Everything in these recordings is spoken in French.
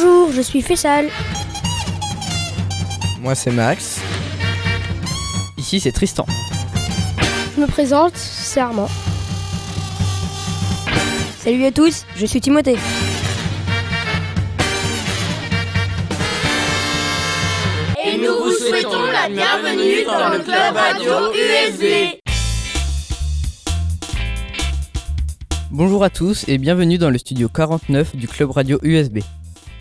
Bonjour, je suis Fessal. Moi c'est Max. Ici c'est Tristan. Je me présente, c'est Armand. Salut à tous, je suis Timothée. Et nous vous souhaitons la bienvenue dans le club radio USB. Bonjour à tous et bienvenue dans le studio 49 du club radio USB.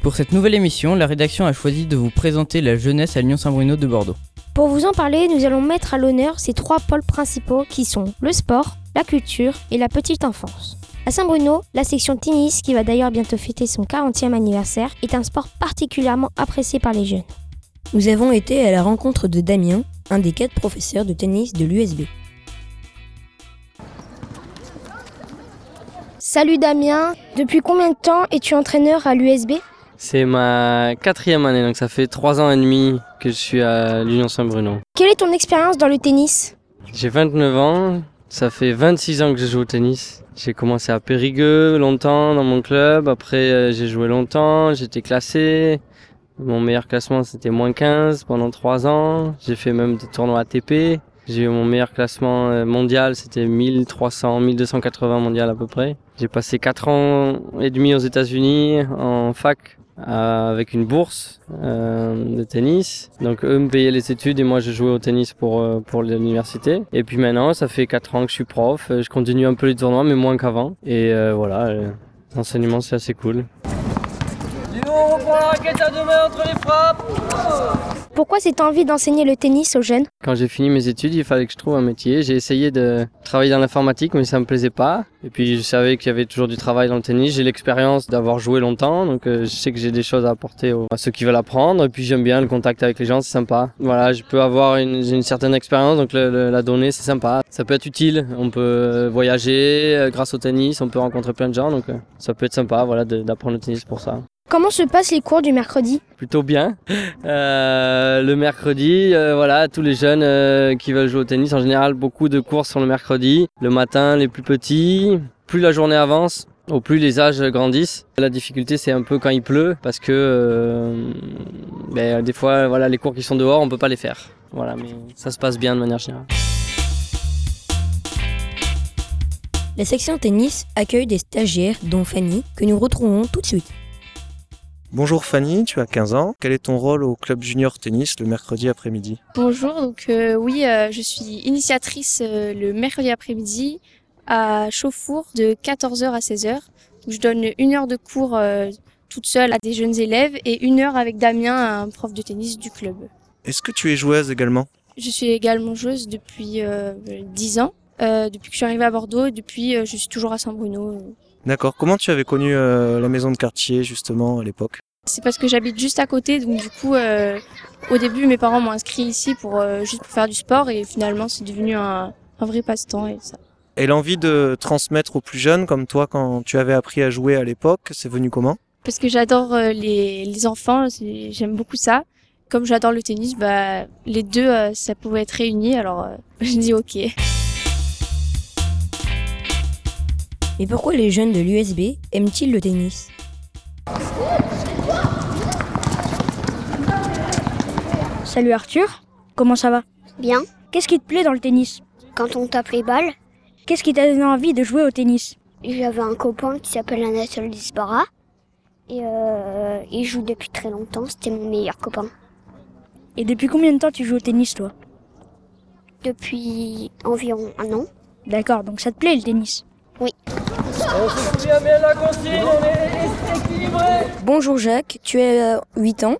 Pour cette nouvelle émission, la rédaction a choisi de vous présenter la jeunesse à Lyon-Saint-Bruno de Bordeaux. Pour vous en parler, nous allons mettre à l'honneur ces trois pôles principaux qui sont le sport, la culture et la petite enfance. À Saint-Bruno, la section tennis, qui va d'ailleurs bientôt fêter son 40e anniversaire, est un sport particulièrement apprécié par les jeunes. Nous avons été à la rencontre de Damien, un des quatre professeurs de tennis de l'USB. Salut Damien, depuis combien de temps es-tu entraîneur à l'USB C'est ma quatrième année, donc ça fait trois ans et demi que je suis à l'Union Saint-Bruno. Quelle est ton expérience dans le tennis J'ai 29 ans, ça fait 26 ans que je joue au tennis. J'ai commencé à Périgueux longtemps dans mon club, après euh, j'ai joué longtemps, j'étais classé. Mon meilleur classement c'était moins 15 pendant 3 ans. J'ai fait même des tournois ATP. J'ai eu mon meilleur classement euh, mondial, c'était 1300, 1280 mondial à peu près. J'ai passé 4 ans et demi aux États-Unis en fac avec une bourse euh, de tennis. Donc eux me payaient les études et moi je jouais au tennis pour euh, pour l'université. Et puis maintenant, ça fait 4 ans que je suis prof. Je continue un peu les tournois mais moins qu'avant. Et euh, voilà, euh, l'enseignement c'est assez cool. on reprend la à deux mains entre les frappes. Pourquoi cette envie d'enseigner le tennis aux jeunes? Quand j'ai fini mes études, il fallait que je trouve un métier. J'ai essayé de travailler dans l'informatique, mais ça me plaisait pas. Et puis je savais qu'il y avait toujours du travail dans le tennis. J'ai l'expérience d'avoir joué longtemps, donc euh, je sais que j'ai des choses à apporter à ceux qui veulent apprendre. Et puis j'aime bien le contact avec les gens, c'est sympa. Voilà, je peux avoir une, certaine expérience, donc la donnée, c'est sympa. Ça peut être utile. On peut voyager euh, grâce au tennis, on peut rencontrer plein de gens, donc euh, ça peut être sympa, voilà, d'apprendre le tennis pour ça. Comment se passent les cours du mercredi plutôt bien. Euh, le mercredi, euh, voilà, tous les jeunes euh, qui veulent jouer au tennis, en général, beaucoup de courses sont le mercredi. Le matin, les plus petits. Plus la journée avance, au plus les âges grandissent. La difficulté, c'est un peu quand il pleut, parce que euh, ben, des fois, voilà, les cours qui sont dehors, on peut pas les faire. Voilà, mais ça se passe bien de manière générale. La section tennis accueille des stagiaires, dont Fanny, que nous retrouvons tout de suite. Bonjour Fanny, tu as 15 ans. Quel est ton rôle au club junior tennis le mercredi après-midi? Bonjour, donc euh, oui, euh, je suis initiatrice euh, le mercredi après-midi à Chauffour de 14h à 16h. Donc, je donne une heure de cours toute seule à des jeunes élèves et une heure avec Damien, un prof de tennis du club. Est-ce que tu es joueuse également? Je suis également joueuse depuis euh, 10 ans, depuis que je suis arrivée à Bordeaux et depuis je suis toujours à Saint-Bruno. D'accord. Comment tu avais connu euh, la maison de quartier justement à l'époque? C'est parce que j'habite juste à côté, donc du coup, euh, au début, mes parents m'ont inscrit ici pour euh, juste pour faire du sport et finalement, c'est devenu un, un vrai passe-temps et ça. Et l'envie de transmettre aux plus jeunes comme toi quand tu avais appris à jouer à l'époque, c'est venu comment? Parce que j'adore les, les enfants, j'aime beaucoup ça. Comme j'adore le tennis, bah les deux, euh, ça pouvait être réuni, alors euh, je dis ok. Mais pourquoi les jeunes de l'USB aiment-ils le tennis? Salut Arthur, comment ça va? Bien. Qu'est-ce qui te plaît dans le tennis? Quand on tape les balles, Qu'est-ce qui t'a donné envie de jouer au tennis? J'avais un copain qui s'appelle Anatole Disbara. Et euh, il joue depuis très longtemps, c'était mon meilleur copain. Et depuis combien de temps tu joues au tennis toi? Depuis environ un an. D'accord, donc ça te plaît le tennis? Oui. On se souvient bien de la consigne, on est équilibré. Bonjour Jacques, tu as 8 ans.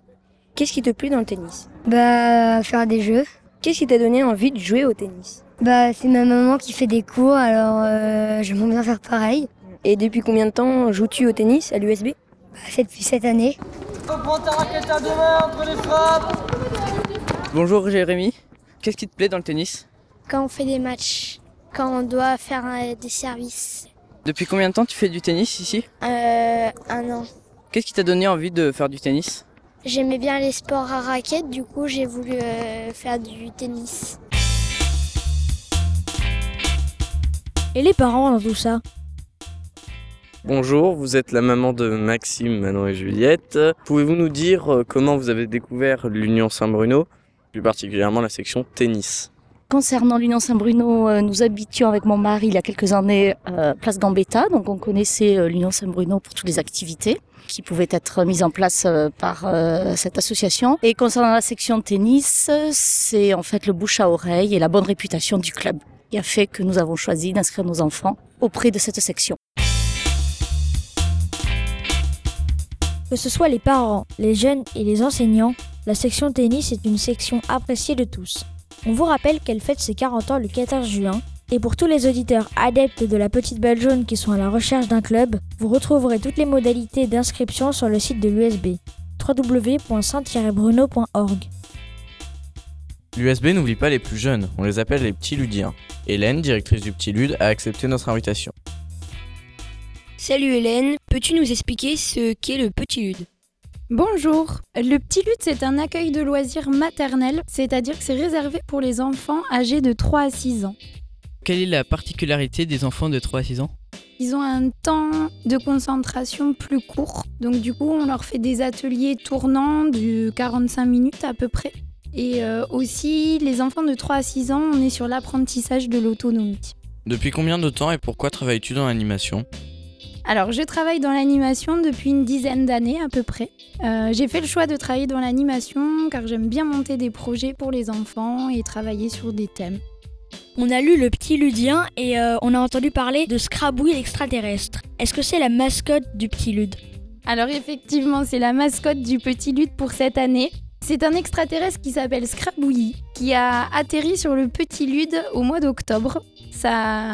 Qu'est-ce qui te plaît dans le tennis? Bah, faire des jeux. Qu'est-ce qui t'a donné envie de jouer au tennis? Bah, c'est ma maman qui fait des cours, alors euh, j'aimerais bien faire pareil. Et depuis combien de temps joues-tu au tennis à l'USB Bah, c'est depuis cette année. Reprends ta raquette à deux mains entre les frappes. Bonjour Jérémy. Qu'est-ce qui te plaît dans le tennis? Quand on fait des matchs, quand on doit faire euh, des services. Depuis combien de temps tu fais du tennis ici Euh, un an. Qu'est-ce qui t'a donné envie de faire du tennis J'aimais bien les sports à raquettes, du coup j'ai voulu euh, faire du tennis. Et les parents dans tout ça Bonjour, vous êtes la maman de Maxime, Manon et Juliette. Pouvez-vous nous dire euh, comment vous avez découvert l'Union Saint-Bruno, plus particulièrement la section tennis Concernant l'Union Saint-Bruno, euh, nous habitions avec mon mari il y a quelques années euh, place Gambetta, donc on connaissait euh, l'Union Saint-Bruno pour toutes les activités qui pouvaient être mises en place par cette association. Et concernant la section tennis, c'est en fait le bouche à oreille et la bonne réputation du club qui a fait que nous avons choisi d'inscrire nos enfants auprès de cette section. Que ce soit les parents, les jeunes et les enseignants, la section tennis est une section appréciée de tous. On vous rappelle qu'elle fête ses 40 ans le 14 juin, et pour tous les auditeurs adeptes de la petite balle jaune qui sont à la recherche d'un club, vous retrouverez toutes les modalités d'inscription sur le site de l'USB www.saint-bruno.org. L'USB n'oublie pas les plus jeunes, on les appelle les petits ludiens. Hélène, directrice du Petit Lude, a accepté notre invitation. Salut Hélène, peux-tu nous expliquer ce qu'est le Petit Lude? Bonjour. Le Petit Lude, c'est un accueil de loisirs maternel, c'est-à-dire que c'est réservé pour les enfants âgés de 3 à 6 ans. Quelle est la particularité des enfants de 3 à 6 ans? Ils ont un temps de concentration plus court, donc du coup, on leur fait des ateliers tournants de 45 minutes à peu près. Et euh, aussi, les enfants de 3 à 6 ans, on est sur l'apprentissage de l'autonomie. Depuis combien de temps et pourquoi travailles-tu dans l'animation? Alors, je travaille dans l'animation depuis une dizaine d'années à peu près. Euh, j'ai fait le choix de travailler dans l'animation car j'aime bien monter des projets pour les enfants et travailler sur des thèmes. On a lu Le Petit Ludien et euh, on a entendu parler de Scrabouille l'extraterrestre. Est-ce que c'est la mascotte du Petit Lude? Alors effectivement, c'est la mascotte du Petit Lude pour cette année. C'est un extraterrestre qui s'appelle Scrabouilly, qui a atterri sur le Petit Lude au mois d'octobre. Sa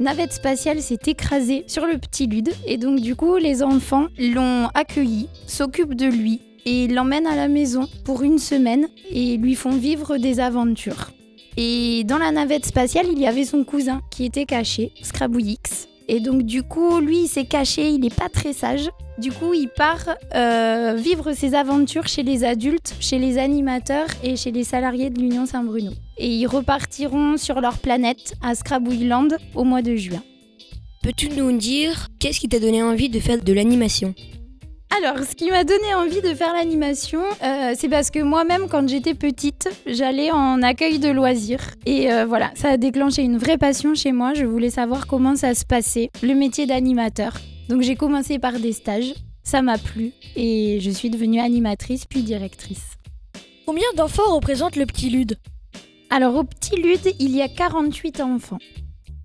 navette spatiale s'est écrasée sur le Petit Lude et donc du coup les enfants l'ont accueilli, s'occupent de lui et l'emmènent à la maison pour une semaine et lui font vivre des aventures. Et dans la navette spatiale, il y avait son cousin qui était caché, Scrabouillix. Et donc du coup, lui, il s'est caché, il n'est pas très sage. Du coup, il part euh, vivre ses aventures chez les adultes, chez les animateurs et chez les salariés de l'Union Saint-Bruno. Et ils repartiront sur leur planète à Scrabouilland au mois de juin. Peux-tu nous dire qu'est-ce qui t'a donné envie de faire de l'animation? Alors, ce qui m'a donné envie de faire l'animation, euh, c'est parce que moi-même, quand j'étais petite, j'allais en accueil de loisirs. Et euh, voilà, ça a déclenché une vraie passion chez moi. Je voulais savoir comment ça se passait, le métier d'animateur. Donc j'ai commencé par des stages, ça m'a plu et je suis devenue animatrice puis directrice. Combien d'enfants représente le Petit Lude? Alors au Petit Lude, il y a 48 enfants.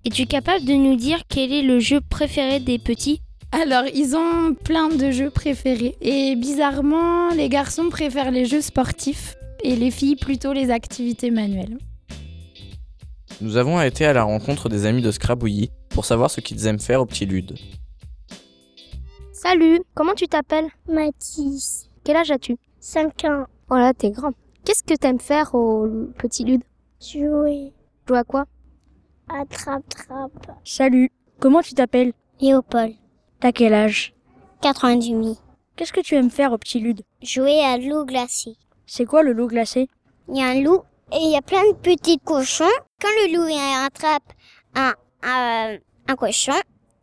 Es-tu capable de nous dire quel est le jeu préféré des petits? Alors, ils ont plein de jeux préférés. Et bizarrement, les garçons préfèrent les jeux sportifs et les filles plutôt les activités manuelles. Nous avons été à la rencontre des amis de Scrabouilly pour savoir ce qu'ils aiment faire au Petit Lude. Salut, comment tu t'appelles? Mathis, Quel âge as-tu? 5 ans, Oh là, t'es grand. Qu'est-ce que t'aimes faire au petit lude? Jouer, Jouer à quoi? Attrape-trappe, Salut, comment tu t'appelles? Léopold, T'as quel âge 4 ans et demi, Qu'est-ce que tu aimes faire au Petit Lude jouer à loup glacé. C'est quoi le loup glacé Il y a un loup et il y a plein de petits cochons. Quand le loup il attrape un, un, un cochon,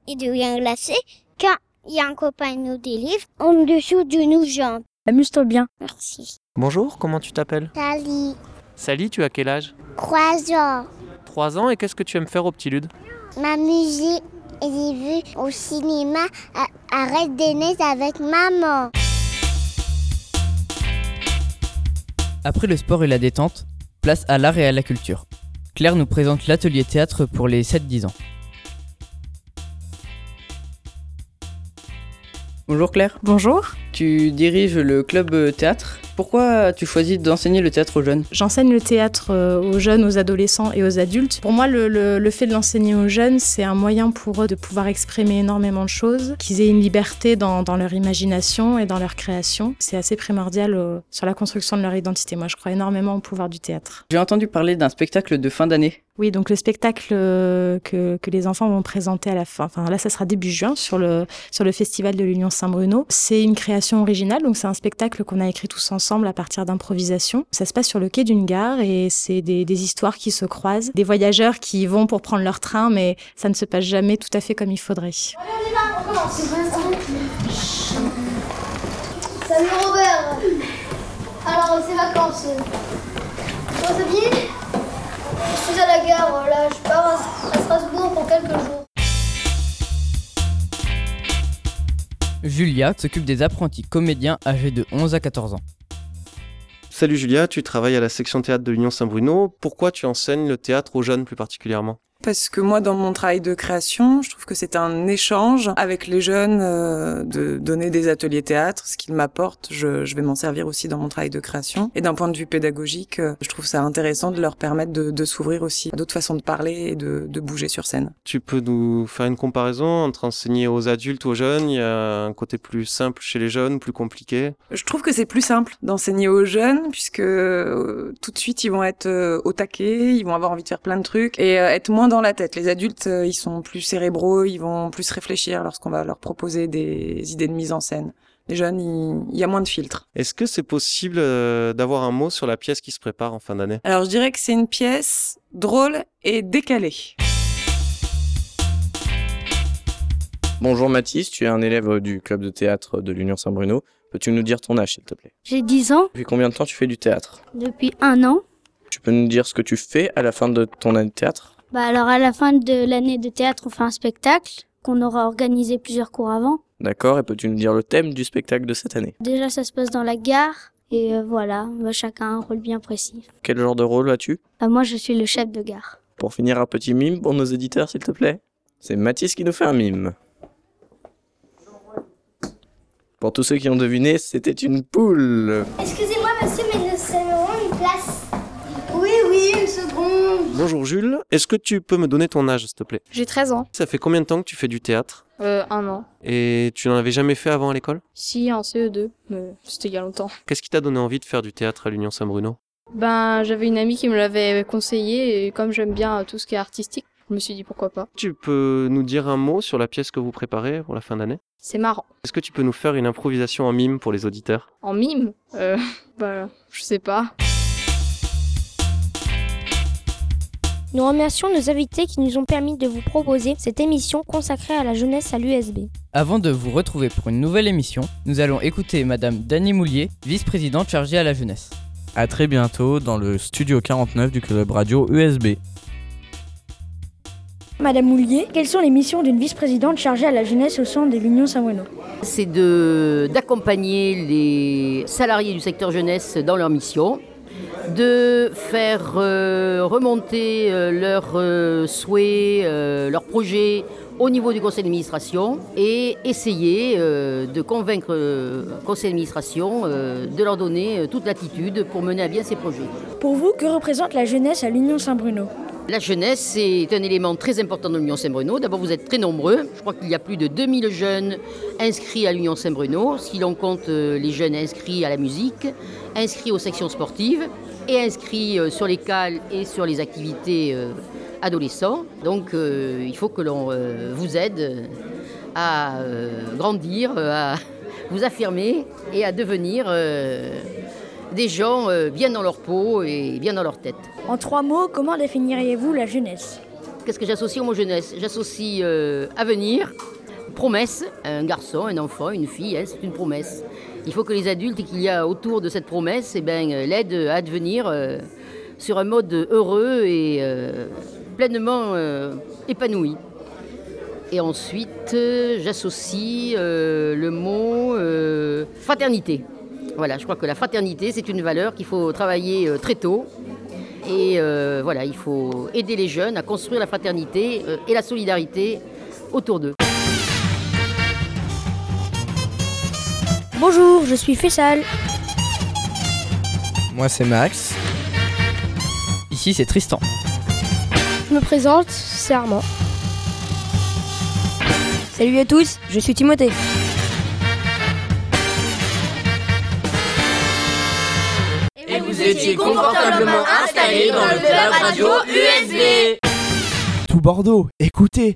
il devient glacé. Quand il y a un copain qui nous délivre, en dessous de nous jambes. Amuse-toi bien. Merci. Bonjour, comment tu t'appelles Sally, Sally, tu as quel âge croissant, 3 ans et qu'est-ce que tu aimes faire au Petit Lude m'amuser et j'ai vu au cinéma à- Arrête des neiges avec maman. Après le sport et la détente, place à l'art et à la culture. Claire nous présente l'atelier théâtre pour les 7-10 ans. Bonjour Claire. Bonjour. Tu diriges le club théâtre. Pourquoi as-tu choisi d'enseigner le théâtre aux jeunes? J'enseigne le théâtre euh, aux jeunes, aux adolescents et aux adultes. Pour moi, le, le- le fait de l'enseigner aux jeunes, c'est un moyen pour eux de pouvoir exprimer énormément de choses, qu'ils aient une liberté dans, dans leur imagination et dans leur création. C'est assez primordial euh, sur la construction de leur identité. Moi, je crois énormément au pouvoir du théâtre. J'ai entendu parler d'un spectacle de fin d'année. Oui, donc le spectacle euh, que, les enfants vont présenter à la fin, enfin là, ça sera début juin sur le, festival de l'Union Saint-Bruno. C'est une création originale, donc c'est un spectacle qu'on a écrit tous ensemble à partir d'improvisation. Ça se passe sur le quai d'une gare et c'est des, histoires qui se croisent, des voyageurs qui vont pour prendre leur train, mais ça ne se passe jamais tout à fait comme il faudrait. Salut Robert Alors, ces vacances, bien je suis à la gare, voilà, je pars à Strasbourg pour quelques jours. Julia s'occupe des apprentis comédiens âgés de 11 à 14 ans. Salut Julia, tu travailles à la section théâtre de l'Union Saint-Bruno. Pourquoi tu enseignes le théâtre aux jeunes plus particulièrement? Parce que moi, dans mon travail de création, je trouve que c'est un échange avec les jeunes euh, de donner des ateliers théâtre, ce qu'ils m'apportent. Je, je, vais m'en servir aussi dans mon travail de création. Et d'un point de vue pédagogique, euh, je trouve ça intéressant de leur permettre de, de s'ouvrir aussi à d'autres façons de parler et de, de, bouger sur scène. Tu peux nous faire une comparaison entre enseigner aux adultes ou aux jeunes? Il y a un côté plus simple chez les jeunes, plus compliqué? Je trouve que c'est plus simple d'enseigner aux jeunes puisque euh, tout de suite ils vont être au taquet, ils vont avoir envie de faire plein de trucs et être moins dans la tête. Les adultes, euh, ils sont plus cérébraux, ils vont plus réfléchir lorsqu'on va leur proposer des idées de mise en scène. Les jeunes, il y a moins de filtres. Est-ce que c'est possible euh, d'avoir un mot sur la pièce qui se prépare en fin d'année? Alors je dirais que c'est une pièce drôle et décalée. Bonjour Mathis, tu es un élève du club de théâtre de l'Union Saint-Bruno. Peux-tu nous dire ton âge s'il te plaît? J'ai 10 ans. Depuis combien de temps tu fais du théâtre? Depuis un an. Tu peux nous dire ce que tu fais à la fin de ton année de théâtre? Bah alors à la fin de l'année de théâtre, on fait un spectacle qu'on aura organisé plusieurs cours avant. D'accord, et peux-tu nous dire le thème du spectacle de cette année? Déjà ça se passe dans la gare et euh, voilà, bah, chacun a un rôle bien précis. Quel genre de rôle as-tu? Bah, Moi je suis le chef de gare. Pour finir un petit mime pour nos éditeurs s'il te plaît. C'est Mathis qui nous fait un mime. Pour tous ceux qui ont deviné, c'était une poule. Excusez-moi monsieur, mais nous serons une place. Oui, oui, une seconde. Bonjour Jules, est-ce que tu peux me donner ton âge s'il te plaît? J'ai 13 ans. Ça fait combien de temps que tu fais du théâtre? Euh, un an. Et tu n'en avais jamais fait avant à l'école? Si, en CE2, mais c'était il y a longtemps. Qu'est-ce qui t'a donné envie de faire du théâtre à l'Union Saint-Bruno? Ben, j'avais une amie qui me l'avait conseillé et comme j'aime bien tout ce qui est artistique, je me suis dit pourquoi pas. Tu peux nous dire un mot sur la pièce que vous préparez pour la fin d'année? C'est marrant. Est-ce que tu peux nous faire une improvisation en mime pour les auditeurs? En mime? Euh, bah, je sais pas. Nous remercions nos invités qui nous ont permis de vous proposer cette émission consacrée à la jeunesse à l'USB. Avant de vous retrouver pour une nouvelle émission, nous allons écouter Madame Dany Moulier, vice-présidente chargée à la jeunesse. À très bientôt dans le studio 49 du club radio USB. Madame Moulier, quelles sont les missions d'une vice-présidente chargée à la jeunesse au sein de l'Union Saint-Bruno? C'est d'accompagner les salariés du secteur jeunesse dans leur mission, de faire euh, remonter euh, leurs euh, souhaits, leurs projets au niveau du conseil d'administration et essayer de convaincre le conseil d'administration de leur donner toute l'attitude pour mener à bien ces projets. Pour vous, que représente la jeunesse à l'Union Saint-Bruno? La jeunesse, c'est un élément très important de l'Union Saint-Bruno. D'abord, vous êtes très nombreux. Je crois qu'il y a plus de 2000 jeunes inscrits à l'Union Saint-Bruno, si l'on compte les jeunes inscrits à la musique, inscrits aux sections sportives et inscrits sur les cales et sur les activités adolescents. Donc, il faut que l'on vous aide à grandir, à vous affirmer et à devenir des gens bien dans leur peau et bien dans leur tête. En trois mots, comment définiriez-vous la jeunesse? Qu'est-ce que j'associe au mot jeunesse? J'associe euh, avenir, promesse, un garçon, un enfant, une fille, hein, c'est une promesse. Il faut que les adultes qu'il y a autour de cette promesse eh ben, l'aident à devenir euh, sur un mode heureux et euh, pleinement épanoui. Et ensuite, j'associe le mot fraternité. Voilà, je crois que la fraternité, c'est une valeur qu'il faut travailler très tôt et euh, voilà, il faut aider les jeunes à construire la fraternité euh, et la solidarité autour d'eux. Bonjour, je suis Fessal. Moi c'est Max. Ici c'est Tristan. Je me présente, c'est Armand. Salut à tous, je suis Timothée. Et et vous étiez confortablement installés dans le club radio USB. Tout Bordeaux, écoutez,